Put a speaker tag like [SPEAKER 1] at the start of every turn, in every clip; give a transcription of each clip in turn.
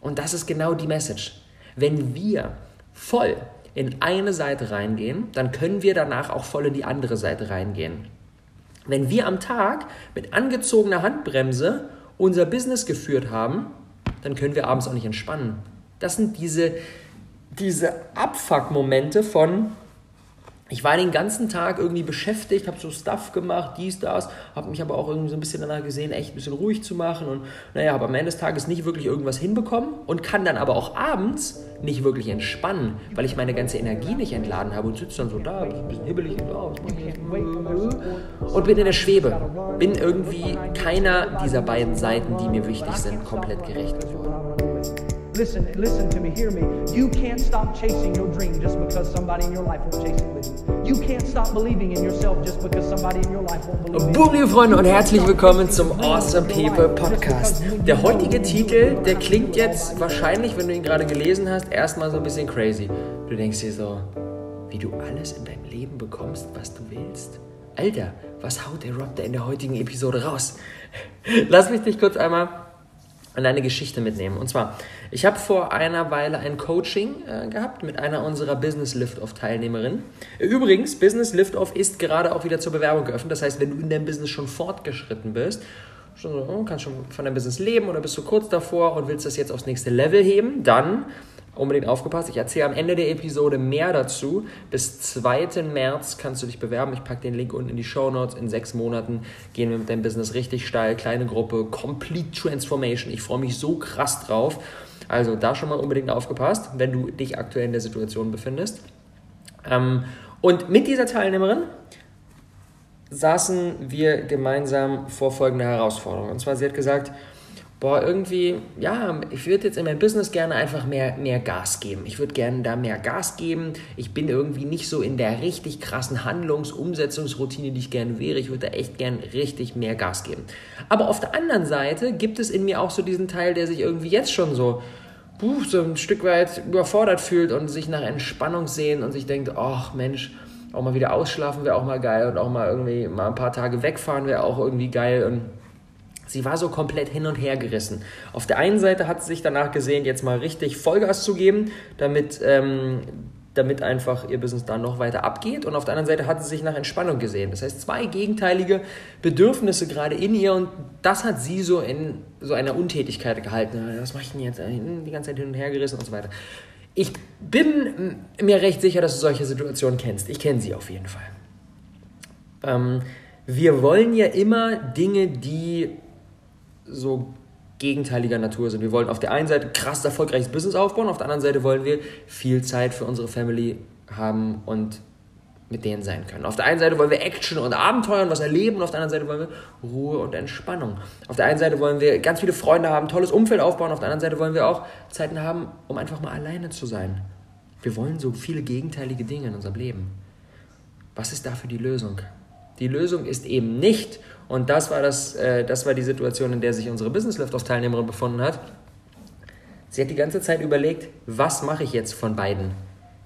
[SPEAKER 1] Und das ist genau die Message. Wenn wir voll in eine Seite reingehen, dann können wir danach auch voll in die andere Seite reingehen. Wenn wir am Tag mit angezogener Handbremse unser Business geführt haben, dann können wir abends auch nicht entspannen. Das sind diese, diese Abfuck-Momente von, ich war den ganzen Tag irgendwie beschäftigt, habe so Stuff gemacht, dies, das, habe mich aber auch irgendwie so ein bisschen danach gesehen, echt ein bisschen ruhig zu machen und naja, habe am Ende des Tages nicht wirklich irgendwas hinbekommen und kann dann aber auch abends nicht wirklich entspannen, weil ich meine ganze Energie nicht entladen habe und sitze dann so da, ein bisschen hibbelig und, oh, und bin in der Schwebe. Bin irgendwie keiner dieser beiden Seiten, die mir wichtig sind, komplett gerecht geworden. Listen, listen to me, hear me. You can't stop chasing your dream just somebody in your life won't chase it with you. You can't stop believing in yourself just because somebody in your life won't believe Boom, liebe Freunde, und herzlich willkommen zum Awesome People Podcast. Der heutige Titel, der klingt jetzt wahrscheinlich, wenn du ihn gerade gelesen hast, erstmal so ein bisschen crazy. Du denkst dir so, wie du alles in deinem Leben bekommst, was du willst. Alter, was haut der Rob da in der heutigen Episode raus? Lass mich dich kurz einmal an eine Geschichte mitnehmen. Und zwar, ich habe vor einer Weile ein Coaching äh, gehabt mit einer unserer Business Lift-Off Teilnehmerinnen. Übrigens, Business Lift-Off ist gerade auch wieder zur Bewerbung geöffnet. Das heißt, wenn du in deinem Business schon fortgeschritten bist, schon so, oh, kannst schon von deinem Business leben oder bist du kurz davor und willst das jetzt aufs nächste Level heben, dann unbedingt aufgepasst. Ich erzähle am Ende der Episode mehr dazu. Bis 2. März kannst du dich bewerben. Ich packe den Link unten in die Show Notes. In sechs Monaten gehen wir mit deinem Business richtig steil. Kleine Gruppe, Complete Transformation. Ich freue mich so krass drauf. Also da schon mal unbedingt aufgepasst, wenn du dich aktuell in der Situation befindest. Ähm, und mit dieser Teilnehmerin saßen wir gemeinsam vor folgender Herausforderung. Und zwar, sie hat gesagt, boah, irgendwie, ja, ich würde jetzt in meinem Business gerne einfach mehr, mehr Gas geben. Ich würde gerne da mehr Gas geben. Ich bin irgendwie nicht so in der richtig krassen Handlungs-, Umsetzungsroutine, die ich gerne wäre. Ich würde da echt gern richtig mehr Gas geben. Aber auf der anderen Seite gibt es in mir auch so diesen Teil, der sich irgendwie jetzt schon so, puh, so ein Stück weit überfordert fühlt und sich nach Entspannung sehen und sich denkt, ach Mensch, auch mal wieder ausschlafen wäre auch mal geil und auch mal irgendwie mal ein paar Tage wegfahren wäre auch irgendwie geil und Sie war so komplett hin und her gerissen. Auf der einen Seite hat sie sich danach gesehen, jetzt mal richtig Vollgas zu geben, damit, ähm, damit einfach ihr Business dann noch weiter abgeht. Und auf der anderen Seite hat sie sich nach Entspannung gesehen. Das heißt, zwei gegenteilige Bedürfnisse gerade in ihr und das hat sie so in so einer Untätigkeit gehalten. Was mache ich denn jetzt? Die ganze Zeit hin und her gerissen und so weiter. Ich bin mir recht sicher, dass du solche Situationen kennst. Ich kenne sie auf jeden Fall. Ähm, wir wollen ja immer Dinge, die so gegenteiliger Natur sind. Wir wollen auf der einen Seite krass erfolgreiches Business aufbauen, auf der anderen Seite wollen wir viel Zeit für unsere Family haben und mit denen sein können. Auf der einen Seite wollen wir Action und Abenteuer und was erleben und auf der anderen Seite wollen wir Ruhe und Entspannung. Auf der einen Seite wollen wir ganz viele Freunde haben, tolles Umfeld aufbauen, auf der anderen Seite wollen wir auch Zeiten haben, um einfach mal alleine zu sein. Wir wollen so viele gegenteilige Dinge in unserem Leben. Was ist dafür die Lösung? Die Lösung ist eben nicht, und das war, das, äh, das war die Situation, in der sich unsere Business Lift-Off-Teilnehmerin befunden hat. Sie hat die ganze Zeit überlegt, was mache ich jetzt von beiden?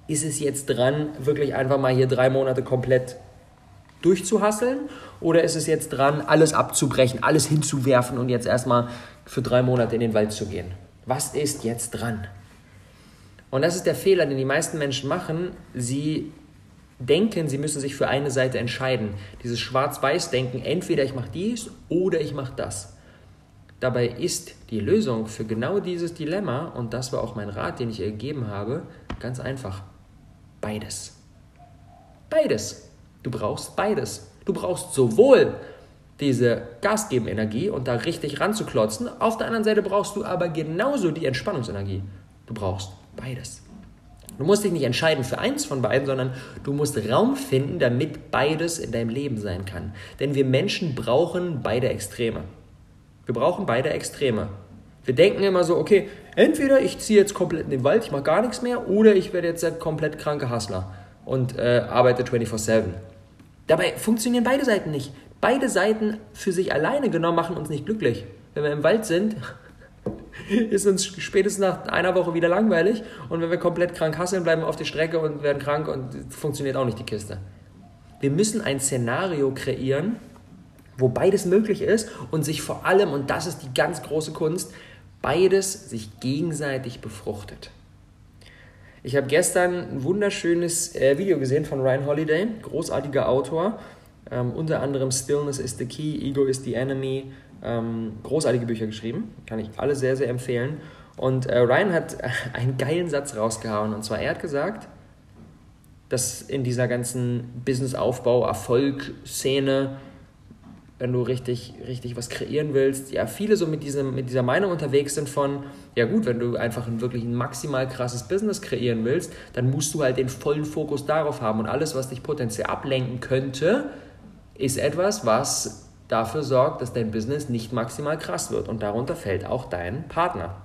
[SPEAKER 1] Ist es jetzt dran, wirklich einfach mal hier drei Monate komplett durchzuhasseln? Oder ist es jetzt dran, alles abzubrechen, alles hinzuwerfen und jetzt erstmal für drei Monate in den Wald zu gehen? Was ist jetzt dran? Und das ist der Fehler, den die meisten Menschen machen. Sie denken, sie müssen sich für eine Seite entscheiden. Dieses Schwarz-Weiß-Denken, entweder ich mache dies oder ich mache das. Dabei ist die Lösung für genau dieses Dilemma, und das war auch mein Rat, den ich ihr gegeben habe, ganz einfach. Beides. Beides. Du brauchst beides. Du brauchst sowohl diese Gasgeben-Energie und da richtig ranzuklotzen, auf der anderen Seite brauchst du aber genauso die Entspannungsenergie. Du brauchst beides. Du musst dich nicht entscheiden für eins von beiden, sondern du musst Raum finden, damit beides in deinem Leben sein kann. Denn wir Menschen brauchen beide Extreme. Wir brauchen beide Extreme. Wir denken immer so, okay, entweder ich ziehe jetzt komplett in den Wald, ich mache gar nichts mehr, oder ich werde jetzt der komplett kranke Hustler und äh, arbeite 24-7. Dabei funktionieren beide Seiten nicht. Beide Seiten für sich alleine genommen machen uns nicht glücklich. Wenn wir im Wald sind, ist uns spätestens nach einer Woche wieder langweilig. Und wenn wir komplett krank hasseln, bleiben wir auf die Strecke und werden krank und funktioniert auch nicht die Kiste. Wir müssen ein Szenario kreieren, wo beides möglich ist und sich vor allem, und das ist die ganz große Kunst, beides sich gegenseitig befruchtet. Ich habe gestern ein wunderschönes äh, Video gesehen von Ryan Holiday, großartiger Autor, ähm, unter anderem Stillness is the Key, Ego is the Enemy, ähm, großartige Bücher geschrieben, kann ich alle sehr, sehr empfehlen. Und äh, Ryan hat einen geilen Satz rausgehauen, und zwar er hat gesagt, dass in dieser ganzen Businessaufbau, Erfolg-Szene wenn du richtig, richtig was kreieren willst, ja, viele so mit, diesem, mit dieser Meinung unterwegs sind von, ja gut, wenn du einfach ein wirklich ein maximal krasses Business kreieren willst, dann musst du halt den vollen Fokus darauf haben. Und alles, was dich potenziell ablenken könnte, ist etwas, was dafür sorgt, dass dein Business nicht maximal krass wird und darunter fällt auch dein Partner.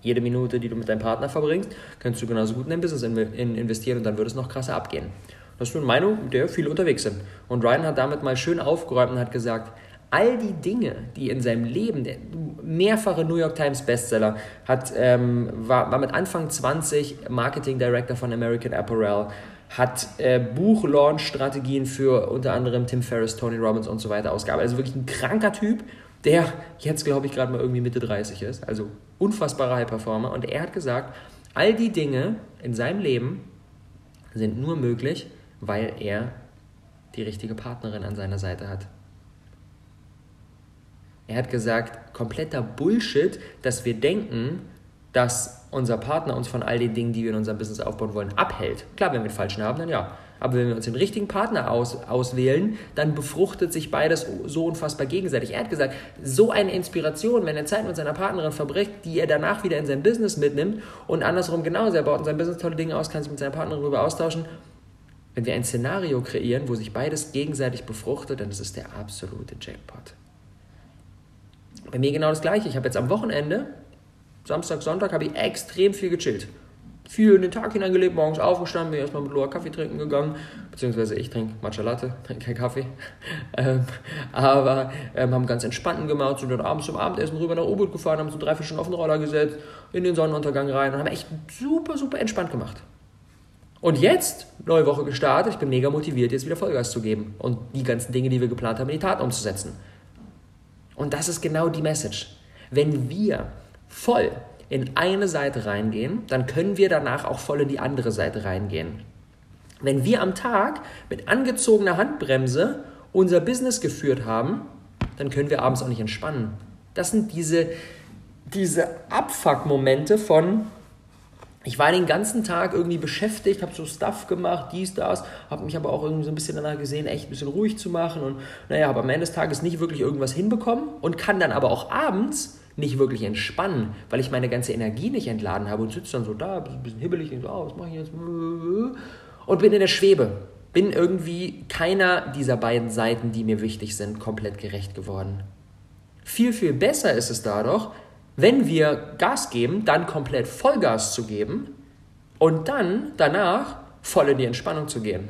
[SPEAKER 1] Jede Minute, die du mit deinem Partner verbringst, kannst du genauso gut in dein Business investieren und dann wird es noch krasser abgehen. Das ist eine Meinung, mit der viele unterwegs sind. Und Ryan hat damit mal schön aufgeräumt und hat gesagt, all die Dinge, die in seinem Leben, der mehrfache New York Times Bestseller, hat, ähm, war, war mit Anfang 20 Marketing Director von American Apparel, hat äh, Buch-Launch-Strategien für unter anderem Tim Ferriss, Tony Robbins und so weiter ausgearbeitet. Also wirklich ein kranker Typ, der jetzt, glaube ich, gerade mal irgendwie Mitte 30 ist. Also unfassbarer High-Performer. Und er hat gesagt, all die Dinge in seinem Leben sind nur möglich, weil er die richtige Partnerin an seiner Seite hat. Er hat gesagt, kompletter Bullshit, dass wir denken, dass unser Partner uns von all den Dingen, die wir in unserem Business aufbauen wollen, abhält. Klar, wenn wir den falschen haben, dann ja. Aber wenn wir uns den richtigen Partner aus, auswählen, dann befruchtet sich beides so unfassbar gegenseitig. Er hat gesagt, so eine Inspiration, wenn er Zeit mit seiner Partnerin verbringt, die er danach wieder in sein Business mitnimmt und andersrum genauso, er baut in seinem Business tolle Dinge aus, kann sich mit seiner Partnerin darüber austauschen wenn wir ein Szenario kreieren, wo sich beides gegenseitig befruchtet, dann ist es der absolute Jackpot. Bei mir genau das gleiche. Ich habe jetzt am Wochenende, Samstag, Sonntag, habe ich extrem viel gechillt. Viel in den Tag hineingelebt, morgens aufgestanden, bin erstmal mit Loa Kaffee trinken gegangen, beziehungsweise ich trinke Matcha Latte, trinke keinen Kaffee. ähm, aber ähm, haben ganz entspannten gemacht, sind dann abends zum Abendessen rüber nach U-Boot gefahren, haben so drei, vier Stunden auf den Roller gesetzt, in den Sonnenuntergang rein und haben echt super, super entspannt gemacht. Und jetzt, neue Woche gestartet, ich bin mega motiviert, jetzt wieder Vollgas zu geben und die ganzen Dinge, die wir geplant haben, in die Tat umzusetzen. Und das ist genau die Message. Wenn wir voll in eine Seite reingehen, dann können wir danach auch voll in die andere Seite reingehen. Wenn wir am Tag mit angezogener Handbremse unser Business geführt haben, dann können wir abends auch nicht entspannen. Das sind diese, diese Abfuck-Momente von, ich war den ganzen Tag irgendwie beschäftigt, habe so Stuff gemacht, dies, das, habe mich aber auch irgendwie so ein bisschen danach gesehen, echt ein bisschen ruhig zu machen und naja, habe am Ende des Tages nicht wirklich irgendwas hinbekommen und kann dann aber auch abends nicht wirklich entspannen, weil ich meine ganze Energie nicht entladen habe und sitze dann so da, ein bisschen hibbelig, denke so, oh, was mache ich jetzt? Und bin in der Schwebe. Bin irgendwie keiner dieser beiden Seiten, die mir wichtig sind, komplett gerecht geworden. Viel, viel besser ist es da doch, wenn wir Gas geben, dann komplett Vollgas zu geben und dann danach voll in die Entspannung zu gehen.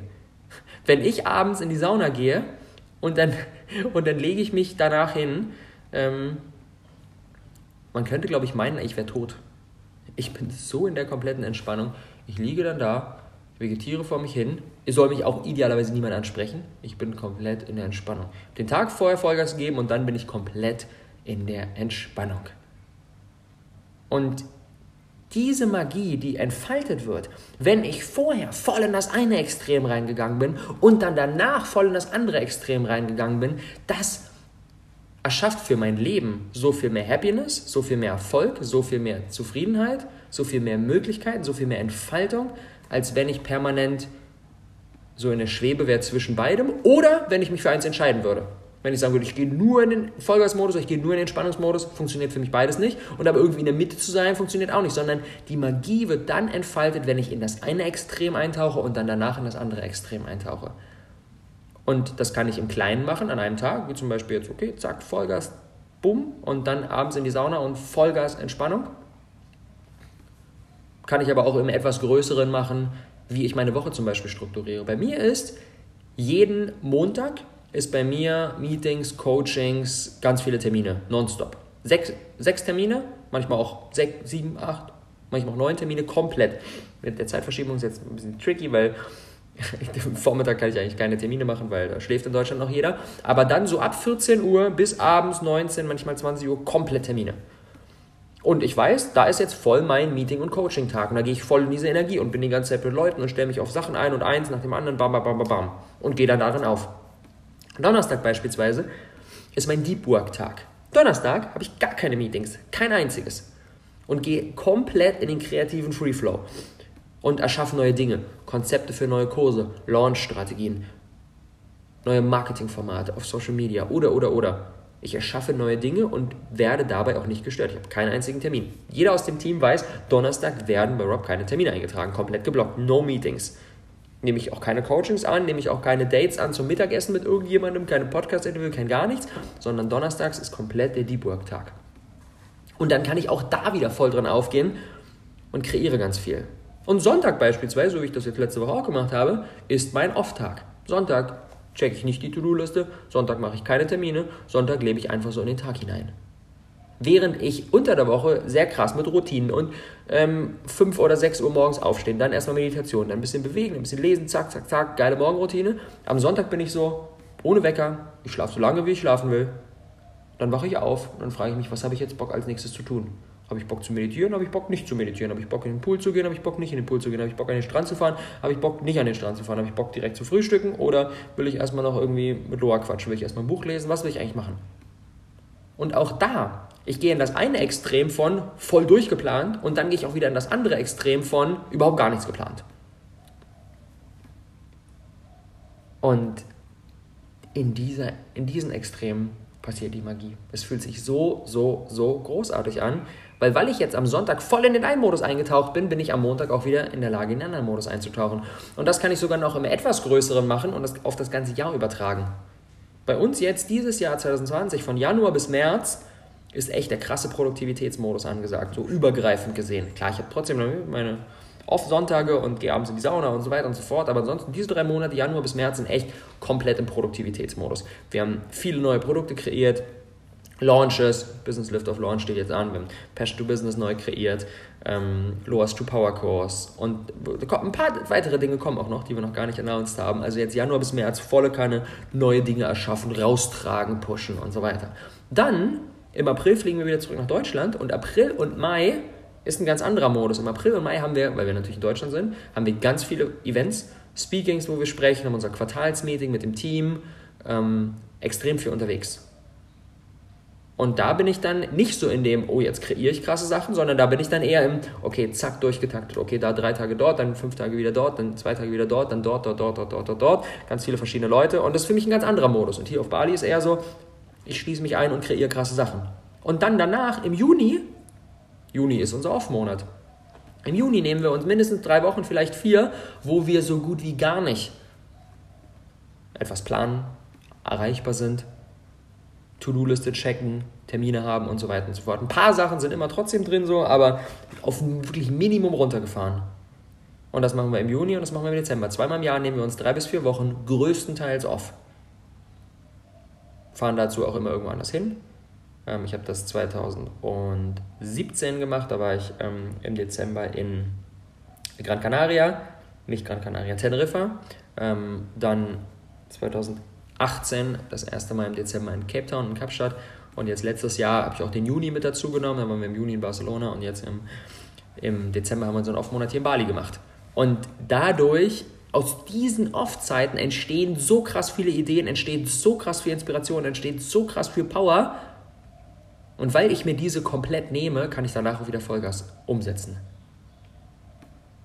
[SPEAKER 1] Wenn ich abends in die Sauna gehe und dann, und dann lege ich mich danach hin, ähm, man könnte, glaube ich, meinen, ich wäre tot. Ich bin so in der kompletten Entspannung. Ich liege dann da, vegetiere vor mich hin. Es soll mich auch idealerweise niemand ansprechen. Ich bin komplett in der Entspannung. Den Tag vorher Vollgas geben und dann bin ich komplett in der Entspannung. Und diese Magie, die entfaltet wird, wenn ich vorher voll in das eine Extrem reingegangen bin und dann danach voll in das andere Extrem reingegangen bin, das erschafft für mein Leben so viel mehr Happiness, so viel mehr Erfolg, so viel mehr Zufriedenheit, so viel mehr Möglichkeiten, so viel mehr Entfaltung, als wenn ich permanent so in der Schwebe wäre zwischen beidem oder wenn ich mich für eins entscheiden würde. Wenn ich sagen würde, ich gehe nur in den Vollgasmodus, ich gehe nur in den Entspannungsmodus, funktioniert für mich beides nicht. Und aber irgendwie in der Mitte zu sein, funktioniert auch nicht, sondern die Magie wird dann entfaltet, wenn ich in das eine Extrem eintauche und dann danach in das andere Extrem eintauche. Und das kann ich im Kleinen machen an einem Tag, wie zum Beispiel jetzt, okay, zack, Vollgas, bumm, und dann abends in die Sauna und Vollgas Entspannung. Kann ich aber auch im etwas Größeren machen, wie ich meine Woche zum Beispiel strukturiere. Bei mir ist jeden Montag ist bei mir Meetings, Coachings, ganz viele Termine, nonstop. Sechs, sechs Termine, manchmal auch sechs, sieben, acht, manchmal auch neun Termine, komplett. Mit der Zeitverschiebung ist jetzt ein bisschen tricky, weil Vormittag kann ich eigentlich keine Termine machen, weil da schläft in Deutschland noch jeder. Aber dann so ab 14 Uhr bis abends 19, manchmal 20 Uhr komplett Termine. Und ich weiß, da ist jetzt voll mein Meeting- und Coaching-Tag. Und da gehe ich voll in diese Energie und bin die ganze Zeit mit Leuten und stelle mich auf Sachen ein und eins nach dem anderen, bam, bam, bam, bam, und gehe dann darin auf. Donnerstag beispielsweise ist mein Deep Work-Tag. Donnerstag habe ich gar keine Meetings, kein einziges. Und gehe komplett in den kreativen Free Flow und erschaffe neue Dinge, Konzepte für neue Kurse, Launch-Strategien, neue Marketingformate auf Social Media oder, oder, oder. Ich erschaffe neue Dinge und werde dabei auch nicht gestört. Ich habe keinen einzigen Termin. Jeder aus dem Team weiß, Donnerstag werden bei Rob keine Termine eingetragen, komplett geblockt, no Meetings. Nehme ich auch keine Coachings an, nehme ich auch keine Dates an zum Mittagessen mit irgendjemandem, keine Podcast-Interview, kein gar nichts, sondern donnerstags ist komplett der Deep Work-Tag. Und dann kann ich auch da wieder voll dran aufgehen und kreiere ganz viel. Und Sonntag beispielsweise, so wie ich das jetzt letzte Woche auch gemacht habe, ist mein Off-Tag. Sonntag checke ich nicht die To-Do-Liste, Sonntag mache ich keine Termine, Sonntag lebe ich einfach so in den Tag hinein. Während ich unter der Woche sehr krass mit Routinen und ähm, 5 oder 6 Uhr morgens aufstehen, dann erstmal Meditation, dann ein bisschen bewegen, ein bisschen lesen, zack, zack, zack, geile Morgenroutine. Am Sonntag bin ich so, ohne Wecker, ich schlafe so lange, wie ich schlafen will. Dann wache ich auf und dann frage ich mich, was habe ich jetzt Bock als nächstes zu tun? Habe ich Bock zu meditieren? Habe ich Bock nicht zu meditieren? Habe ich Bock in den Pool zu gehen? Habe ich Bock nicht in den Pool zu gehen? Habe ich Bock an den Strand zu fahren? Habe ich Bock nicht an den Strand zu fahren? Habe ich Bock direkt zu frühstücken? Oder will ich erstmal noch irgendwie mit Loa quatschen? Will ich erstmal ein Buch lesen? Was will ich eigentlich machen? Und auch da, ich gehe in das eine Extrem von voll durchgeplant und dann gehe ich auch wieder in das andere Extrem von überhaupt gar nichts geplant. Und in, dieser, in diesen Extremen passiert die Magie. Es fühlt sich so, so, so großartig an, weil weil ich jetzt am Sonntag voll in den einen Modus eingetaucht bin, bin ich am Montag auch wieder in der Lage, in den anderen Modus einzutauchen. Und das kann ich sogar noch im etwas größeren machen und das auf das ganze Jahr übertragen. Bei uns jetzt dieses Jahr 2020, von Januar bis März, ist echt der krasse Produktivitätsmodus angesagt, so übergreifend gesehen. Klar, ich habe trotzdem meine Off-Sonntage und gehe abends in die Sauna und so weiter und so fort, aber ansonsten diese drei Monate, Januar bis März, sind echt komplett im Produktivitätsmodus. Wir haben viele neue Produkte kreiert, Launches, Business Lift of Launch steht jetzt an, wir haben Passion to Business neu kreiert, ähm, Loas to Power Course und ein paar weitere Dinge kommen auch noch, die wir noch gar nicht announced haben. Also jetzt Januar bis März volle Kanne neue Dinge erschaffen, raustragen, pushen und so weiter. Dann im April fliegen wir wieder zurück nach Deutschland und April und Mai ist ein ganz anderer Modus. Im April und Mai haben wir, weil wir natürlich in Deutschland sind, haben wir ganz viele Events, Speakings, wo wir sprechen, haben unser Quartalsmeeting mit dem Team, ähm, extrem viel unterwegs. Und da bin ich dann nicht so in dem, oh, jetzt kreiere ich krasse Sachen, sondern da bin ich dann eher im, okay, zack, durchgetaktet. Okay, da drei Tage dort, dann fünf Tage wieder dort, dann zwei Tage wieder dort, dann dort, dort, dort, dort, dort, dort, dort. Ganz viele verschiedene Leute. Und das ist für mich ein ganz anderer Modus. Und hier auf Bali ist eher so, ich schließe mich ein und kreiere krasse Sachen. Und dann danach, im Juni, Juni ist unser Off-Monat. Im Juni nehmen wir uns mindestens drei Wochen, vielleicht vier, wo wir so gut wie gar nicht etwas planen, erreichbar sind, To-Do-Liste checken, Termine haben und so weiter und so fort. Ein paar Sachen sind immer trotzdem drin so, aber auf wirklich Minimum runtergefahren. Und das machen wir im Juni und das machen wir im Dezember. Zweimal im Jahr nehmen wir uns drei bis vier Wochen größtenteils off. Fahren dazu auch immer irgendwo anders hin. Ähm, ich habe das 2017 gemacht, da war ich ähm, im Dezember in Gran Canaria, nicht Gran Canaria, Teneriffa. Ähm, dann 2018 18 das erste Mal im Dezember in Cape Town, in Kapstadt. Und jetzt letztes Jahr habe ich auch den Juni mit dazu genommen. Dann waren wir im Juni in Barcelona und jetzt im, im Dezember haben wir so einen Off-Monat hier in Bali gemacht. Und dadurch, aus diesen Off-Zeiten entstehen so krass viele Ideen, entsteht so krass viel Inspiration, entsteht so krass viel Power. Und weil ich mir diese komplett nehme, kann ich danach auch wieder Vollgas umsetzen.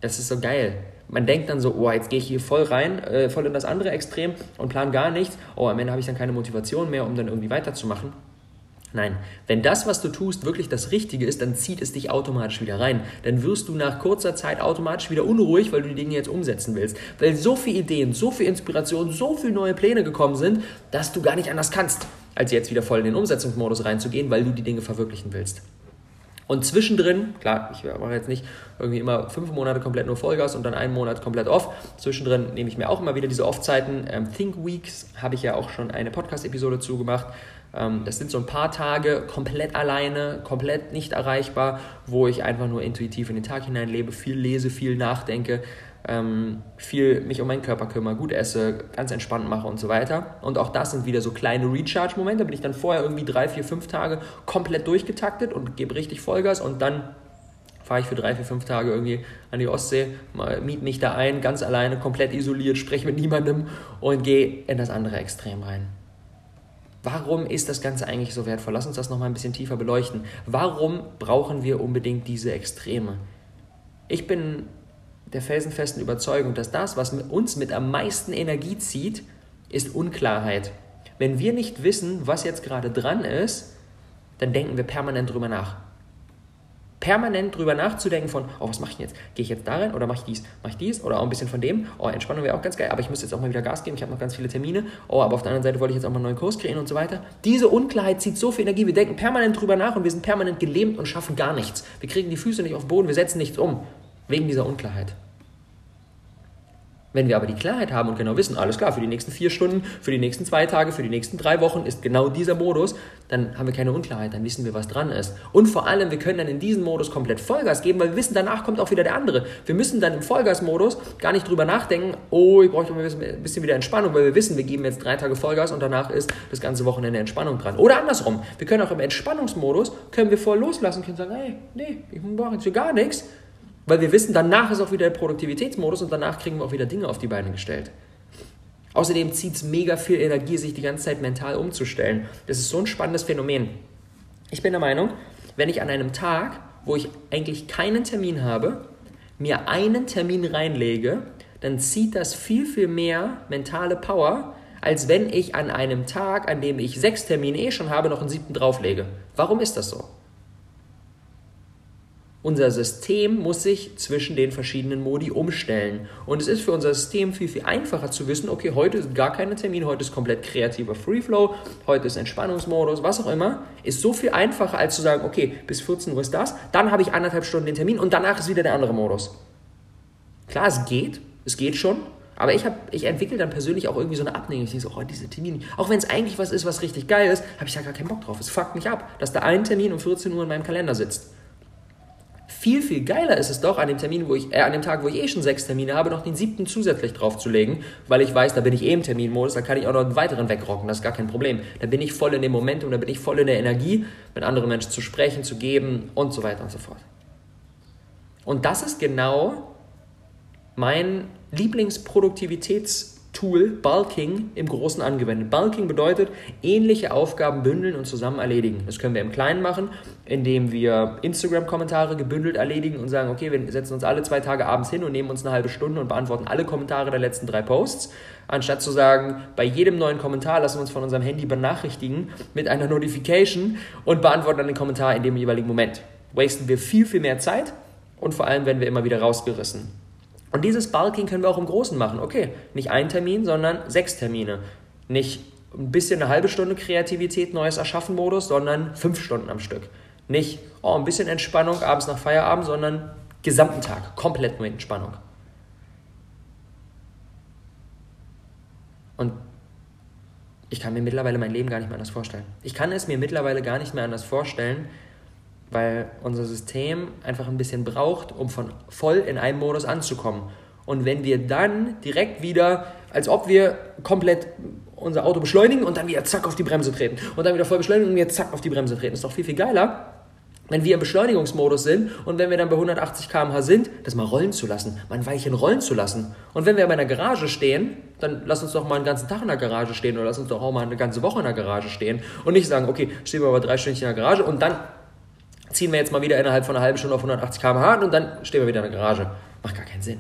[SPEAKER 1] Das ist so geil. Man denkt dann so, oh, jetzt gehe ich hier voll rein, äh, voll in das andere Extrem und plan gar nichts. Oh, am Ende habe ich dann keine Motivation mehr, um dann irgendwie weiterzumachen. Nein, wenn das, was du tust, wirklich das Richtige ist, dann zieht es dich automatisch wieder rein. Dann wirst du nach kurzer Zeit automatisch wieder unruhig, weil du die Dinge jetzt umsetzen willst. Weil so viele Ideen, so viel Inspiration, so viele neue Pläne gekommen sind, dass du gar nicht anders kannst, als jetzt wieder voll in den Umsetzungsmodus reinzugehen, weil du die Dinge verwirklichen willst. Und zwischendrin, klar, ich mache jetzt nicht irgendwie immer fünf Monate komplett nur Vollgas und dann einen Monat komplett off. Zwischendrin nehme ich mir auch immer wieder diese Off-Zeiten. Ähm, Think Weeks habe ich ja auch schon eine Podcast-Episode zugemacht. Ähm, das sind so ein paar Tage komplett alleine, komplett nicht erreichbar, wo ich einfach nur intuitiv in den Tag hineinlebe, viel lese, viel nachdenke, ähm, viel mich um meinen Körper kümmere, gut esse, ganz entspannt mache und so weiter. Und auch das sind wieder so kleine Recharge-Momente. Da bin ich dann vorher irgendwie drei, vier, fünf Tage komplett durchgetaktet und gebe richtig Vollgas und dann fahre ich für drei, vier, fünf Tage irgendwie an die Ostsee, miete mich da ein, ganz alleine, komplett isoliert, spreche mit niemandem und gehe in das andere Extrem rein. Warum ist das Ganze eigentlich so wertvoll? Lass uns das nochmal ein bisschen tiefer beleuchten. Warum brauchen wir unbedingt diese Extreme? Ich bin der felsenfesten Überzeugung, dass das, was uns mit am meisten Energie zieht, ist Unklarheit. Wenn wir nicht wissen, was jetzt gerade dran ist, dann denken wir permanent drüber nach permanent drüber nachzudenken von, oh, was mache ich jetzt? Gehe ich jetzt da rein oder mache ich dies? Mache ich dies? Oder auch ein bisschen von dem, oh, Entspannung wäre auch ganz geil, aber ich muss jetzt auch mal wieder Gas geben, ich habe noch ganz viele Termine, oh, aber auf der anderen Seite wollte ich jetzt auch mal einen neuen Kurs kreieren und so weiter. Diese Unklarheit zieht so viel Energie, wir denken permanent drüber nach und wir sind permanent gelähmt und schaffen gar nichts. Wir kriegen die Füße nicht auf den Boden, wir setzen nichts um, wegen dieser Unklarheit. Wenn wir aber die Klarheit haben und genau wissen, alles klar, für die nächsten vier Stunden, für die nächsten zwei Tage, für die nächsten drei Wochen ist genau dieser Modus, dann haben wir keine Unklarheit, dann wissen wir, was dran ist. Und vor allem, wir können dann in diesen Modus komplett Vollgas geben, weil wir wissen, danach kommt auch wieder der andere. Wir müssen dann im Vollgas-Modus gar nicht drüber nachdenken, oh, ich brauche ein bisschen wieder Entspannung, weil wir wissen, wir geben jetzt drei Tage Vollgas und danach ist das ganze Wochenende Entspannung dran. Oder andersrum, wir können auch im Entspannungsmodus, können wir voll loslassen, können sagen, hey, nee, ich brauche jetzt hier gar nichts weil wir wissen, danach ist auch wieder der Produktivitätsmodus und danach kriegen wir auch wieder Dinge auf die Beine gestellt. Außerdem zieht es mega viel Energie, sich die ganze Zeit mental umzustellen. Das ist so ein spannendes Phänomen. Ich bin der Meinung, wenn ich an einem Tag, wo ich eigentlich keinen Termin habe, mir einen Termin reinlege, dann zieht das viel, viel mehr mentale Power, als wenn ich an einem Tag, an dem ich sechs Termine eh schon habe, noch einen siebten drauflege. Warum ist das so? Unser System muss sich zwischen den verschiedenen Modi umstellen. Und es ist für unser System viel, viel einfacher zu wissen, okay, heute ist gar keine Termin, heute ist komplett kreativer Freeflow, heute ist Entspannungsmodus, was auch immer. Ist so viel einfacher, als zu sagen, okay, bis 14 Uhr ist das, dann habe ich anderthalb Stunden den Termin und danach ist wieder der andere Modus. Klar, es geht, es geht schon, aber ich, ich entwickle dann persönlich auch irgendwie so eine Abneigung. Ich denke so, oh, diese Termine. Auch wenn es eigentlich was ist, was richtig geil ist, habe ich da gar keinen Bock drauf. Es fuckt mich ab, dass da ein Termin um 14 Uhr in meinem Kalender sitzt. Viel, viel geiler ist es doch, an dem Termin, wo ich, äh, an dem Tag, wo ich eh schon sechs Termine habe, noch den siebten zusätzlich draufzulegen, weil ich weiß, da bin ich eh im Terminmodus, da kann ich auch noch einen weiteren wegrocken, das ist gar kein Problem. Da bin ich voll in dem Momentum, da bin ich voll in der Energie, mit anderen Menschen zu sprechen, zu geben und so weiter und so fort. Und das ist genau mein Lieblingsproduktivitäts- Tool Bulking im Großen angewendet. Bulking bedeutet ähnliche Aufgaben bündeln und zusammen erledigen. Das können wir im Kleinen machen, indem wir Instagram-Kommentare gebündelt erledigen und sagen, okay, wir setzen uns alle zwei Tage abends hin und nehmen uns eine halbe Stunde und beantworten alle Kommentare der letzten drei Posts, anstatt zu sagen, bei jedem neuen Kommentar lassen wir uns von unserem Handy benachrichtigen mit einer Notification und beantworten dann den Kommentar in dem jeweiligen Moment. Wasten wir viel, viel mehr Zeit und vor allem werden wir immer wieder rausgerissen. Und dieses Bulking können wir auch im Großen machen. Okay, nicht ein Termin, sondern sechs Termine. Nicht ein bisschen eine halbe Stunde Kreativität, neues Erschaffen-Modus, sondern fünf Stunden am Stück. Nicht, oh, ein bisschen Entspannung abends nach Feierabend, sondern gesamten Tag, komplett nur Entspannung. Und ich kann mir mittlerweile mein Leben gar nicht mehr anders vorstellen. Ich kann es mir mittlerweile gar nicht mehr anders vorstellen, weil unser System einfach ein bisschen braucht, um von voll in einem Modus anzukommen. Und wenn wir dann direkt wieder, als ob wir komplett unser Auto beschleunigen und dann wieder zack auf die Bremse treten und dann wieder voll beschleunigen und wieder zack auf die Bremse treten, ist doch viel, viel geiler, wenn wir im Beschleunigungsmodus sind und wenn wir dann bei 180 km/h sind, das mal rollen zu lassen, mal ein Weilchen rollen zu lassen. Und wenn wir bei einer Garage stehen, dann lass uns doch mal einen ganzen Tag in der Garage stehen oder lass uns doch auch mal eine ganze Woche in der Garage stehen und nicht sagen, okay, stehen wir aber drei Stunden in der Garage und dann ziehen wir jetzt mal wieder innerhalb von einer halben Stunde auf 180 km/h und dann stehen wir wieder in der Garage. Macht gar keinen Sinn.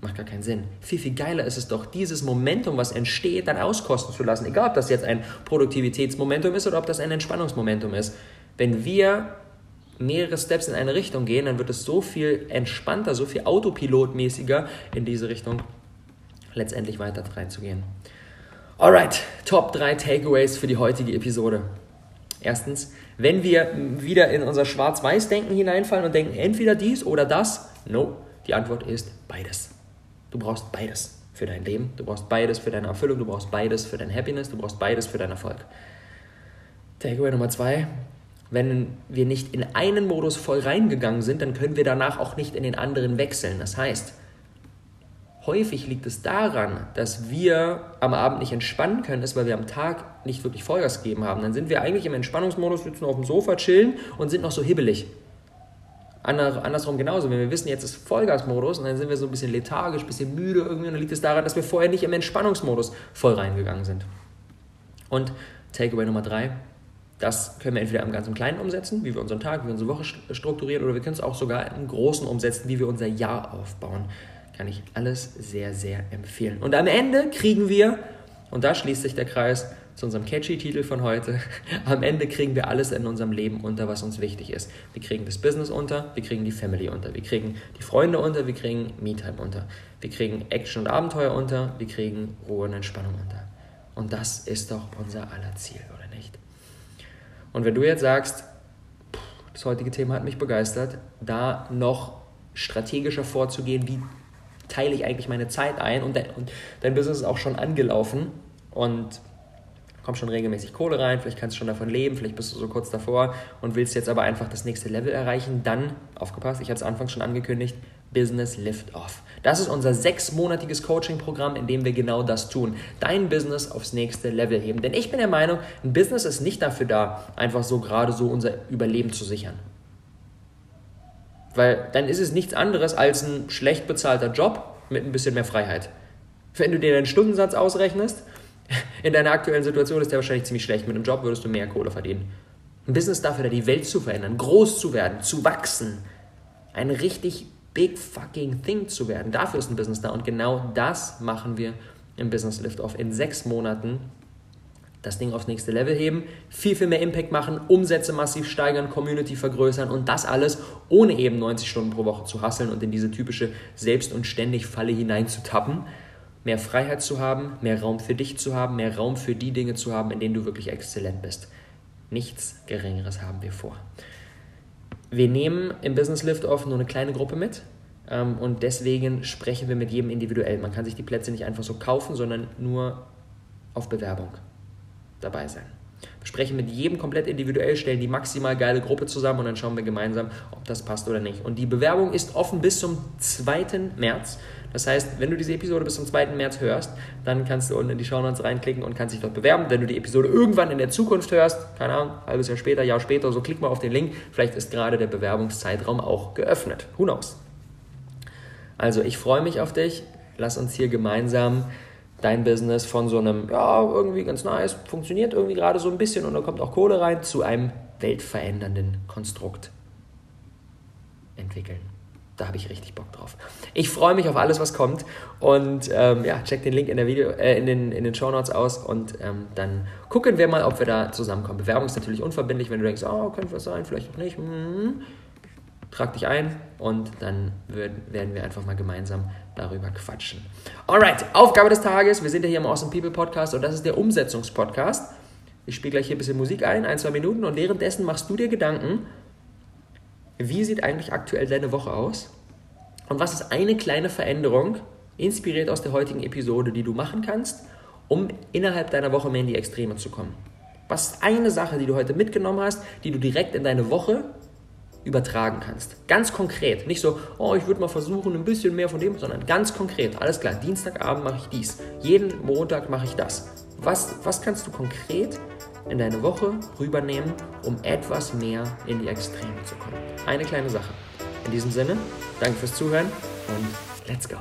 [SPEAKER 1] Macht gar keinen Sinn. Viel, viel geiler ist es doch, dieses Momentum, was entsteht, dann auskosten zu lassen. Egal, ob das jetzt ein Produktivitätsmomentum ist oder ob das ein Entspannungsmomentum ist. Wenn wir mehrere Steps in eine Richtung gehen, dann wird es so viel entspannter, so viel autopilotmäßiger in diese Richtung letztendlich weiter reinzugehen. Alright, Top 3 Takeaways für die heutige Episode. Erstens, wenn wir wieder in unser Schwarz-Weiß-Denken hineinfallen und denken, entweder dies oder das, no, die Antwort ist beides. Du brauchst beides für dein Leben, du brauchst beides für deine Erfüllung, du brauchst beides für dein Happiness, du brauchst beides für deinen Erfolg. Takeaway Nummer zwei. Wenn wir nicht in einen Modus voll reingegangen sind, dann können wir danach auch nicht in den anderen wechseln. Das heißt, häufig liegt es daran, dass wir am Abend nicht entspannen können, ist, weil wir am Tag nicht wirklich Vollgas gegeben haben. Dann sind wir eigentlich im Entspannungsmodus, sitzen auf dem Sofa, chillen und sind noch so hibbelig. Andersrum genauso, wenn wir wissen, jetzt ist Vollgasmodus und dann sind wir so ein bisschen lethargisch, ein bisschen müde irgendwie, dann liegt es daran, dass wir vorher nicht im Entspannungsmodus voll reingegangen sind. Und Takeaway Nummer drei, das können wir entweder im ganz Kleinen umsetzen, wie wir unseren Tag, wie wir unsere Woche strukturieren, oder wir können es auch sogar im Großen umsetzen, wie wir unser Jahr aufbauen. Kann ich alles sehr, sehr empfehlen. Und am Ende kriegen wir, und da schließt sich der Kreis, zu unserem catchy Titel von heute. Am Ende kriegen wir alles in unserem Leben unter, was uns wichtig ist. Wir kriegen das Business unter, wir kriegen die Family unter, wir kriegen die Freunde unter, wir kriegen Me-Time unter, wir kriegen Action und Abenteuer unter, wir kriegen Ruhe und Entspannung unter. Und das ist doch unser aller Ziel, oder nicht? Und wenn du jetzt sagst, das heutige Thema hat mich begeistert, da noch strategischer vorzugehen, wie teile ich eigentlich meine Zeit ein und dein, und dein Business ist auch schon angelaufen und kommt schon regelmäßig Kohle rein, vielleicht kannst du schon davon leben, vielleicht bist du so kurz davor und willst jetzt aber einfach das nächste Level erreichen, dann, aufgepasst, ich hatte es anfangs schon angekündigt, Business Lift Off. Das ist unser sechsmonatiges Coaching-Programm, in dem wir genau das tun. Dein Business aufs nächste Level heben. Denn ich bin der Meinung, ein Business ist nicht dafür da, einfach so gerade so unser Überleben zu sichern. Weil dann ist es nichts anderes als ein schlecht bezahlter Job mit ein bisschen mehr Freiheit. Wenn du dir deinen Stundensatz ausrechnest in deiner aktuellen Situation ist der wahrscheinlich ziemlich schlecht. Mit einem Job würdest du mehr Kohle verdienen. Ein Business dafür, die Welt zu verändern, groß zu werden, zu wachsen. Ein richtig big fucking thing zu werden. Dafür ist ein Business da. Und genau das machen wir im Business Lift-Off. In sechs Monaten das Ding aufs nächste Level heben, viel, viel mehr Impact machen, Umsätze massiv steigern, Community vergrößern und das alles ohne eben 90 Stunden pro Woche zu hasseln und in diese typische Selbst- und Ständig-Falle hineinzutappen mehr Freiheit zu haben, mehr Raum für dich zu haben, mehr Raum für die Dinge zu haben, in denen du wirklich exzellent bist. Nichts Geringeres haben wir vor. Wir nehmen im Business Lift-Off nur eine kleine Gruppe mit ähm, und deswegen sprechen wir mit jedem individuell. Man kann sich die Plätze nicht einfach so kaufen, sondern nur auf Bewerbung dabei sein. Wir sprechen mit jedem komplett individuell, stellen die maximal geile Gruppe zusammen und dann schauen wir gemeinsam, ob das passt oder nicht. Und die Bewerbung ist offen bis zum 2. März. Das heißt, wenn du diese Episode bis zum 2. März hörst, dann kannst du unten in die Shownotes reinklicken und kannst dich dort bewerben. Wenn du die Episode irgendwann in der Zukunft hörst, keine Ahnung, halbes Jahr später, Jahr später, so klick mal auf den Link. Vielleicht ist gerade der Bewerbungszeitraum auch geöffnet. Who knows? Also, ich freue mich auf dich. Lass uns hier gemeinsam dein Business von so einem, ja, irgendwie ganz nice, funktioniert irgendwie gerade so ein bisschen und da kommt auch Kohle rein, zu einem weltverändernden Konstrukt entwickeln. Da habe ich richtig Bock drauf. Ich freue mich auf alles, was kommt. Und ähm, ja, check den Link in, der Video, äh, in den, in den Show Notes aus und ähm, dann gucken wir mal, ob wir da zusammenkommen. Bewerbung ist natürlich unverbindlich, wenn du denkst, oh, könnte was sein, vielleicht auch nicht. Hm, trag dich ein und dann werden wir einfach mal gemeinsam darüber quatschen. Alright, Aufgabe des Tages. Wir sind ja hier im Awesome People Podcast und das ist der Umsetzungspodcast. Ich spiele gleich hier ein bisschen Musik ein, ein, zwei Minuten und währenddessen machst du dir Gedanken, wie sieht eigentlich aktuell deine Woche aus? Und was ist eine kleine Veränderung, inspiriert aus der heutigen Episode, die du machen kannst, um innerhalb deiner Woche mehr in die Extreme zu kommen? Was ist eine Sache, die du heute mitgenommen hast, die du direkt in deine Woche übertragen kannst? Ganz konkret. Nicht so, oh, ich würde mal versuchen, ein bisschen mehr von dem, sondern ganz konkret. Alles klar, Dienstagabend mache ich dies. Jeden Montag mache ich das. Was, was kannst du konkret in deine Woche rübernehmen, um etwas mehr in die Extreme zu kommen. Eine kleine Sache. In diesem Sinne, danke fürs Zuhören und let's go.